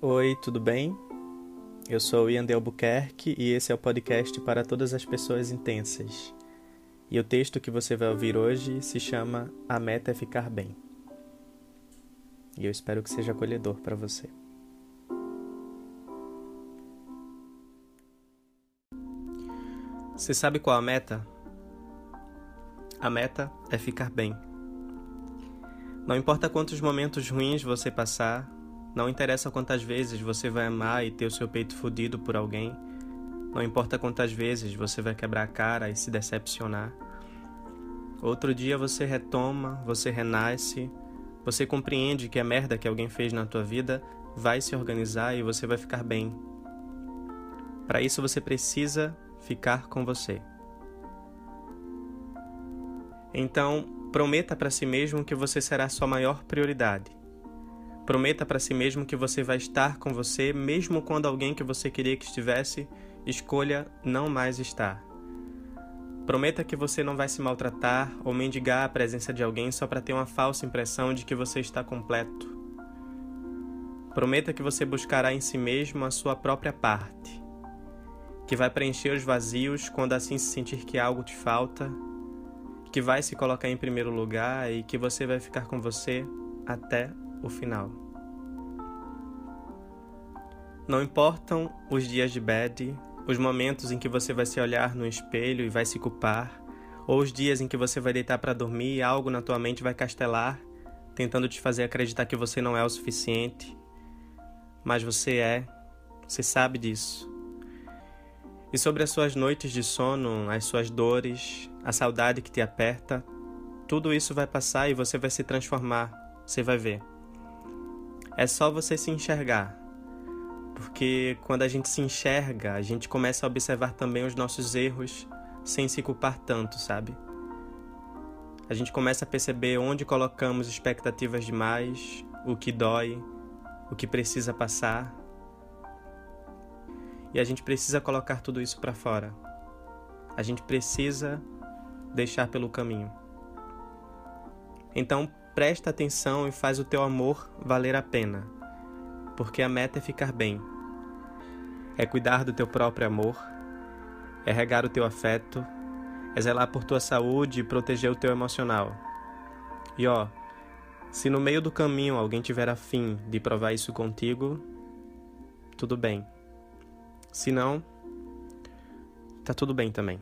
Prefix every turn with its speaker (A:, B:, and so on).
A: Oi, tudo bem? Eu sou Ian de Albuquerque e esse é o podcast para todas as pessoas intensas. E o texto que você vai ouvir hoje se chama A Meta é Ficar Bem. E eu espero que seja acolhedor para você. Você sabe qual a meta? A meta é ficar bem. Não importa quantos momentos ruins você passar, não interessa quantas vezes você vai amar e ter o seu peito fudido por alguém, não importa quantas vezes você vai quebrar a cara e se decepcionar. Outro dia você retoma, você renasce, você compreende que a merda que alguém fez na tua vida vai se organizar e você vai ficar bem. Para isso você precisa ficar com você. Então, prometa para si mesmo que você será sua maior prioridade. Prometa para si mesmo que você vai estar com você, mesmo quando alguém que você queria que estivesse escolha não mais estar. Prometa que você não vai se maltratar ou mendigar a presença de alguém só para ter uma falsa impressão de que você está completo. Prometa que você buscará em si mesmo a sua própria parte, que vai preencher os vazios quando assim se sentir que algo te falta, que vai se colocar em primeiro lugar e que você vai ficar com você até o final. Não importam os dias de bad, os momentos em que você vai se olhar no espelho e vai se culpar, ou os dias em que você vai deitar para dormir e algo na tua mente vai castelar, tentando te fazer acreditar que você não é o suficiente. Mas você é, você sabe disso. E sobre as suas noites de sono, as suas dores, a saudade que te aperta, tudo isso vai passar e você vai se transformar, você vai ver. É só você se enxergar. Porque quando a gente se enxerga, a gente começa a observar também os nossos erros sem se culpar tanto, sabe? A gente começa a perceber onde colocamos expectativas demais, o que dói, o que precisa passar. E a gente precisa colocar tudo isso para fora. A gente precisa deixar pelo caminho. Então, presta atenção e faz o teu amor valer a pena, porque a meta é ficar bem. É cuidar do teu próprio amor, é regar o teu afeto, é zelar por tua saúde e proteger o teu emocional. E ó, se no meio do caminho alguém tiver afim de provar isso contigo, tudo bem. Se não, tá tudo bem também.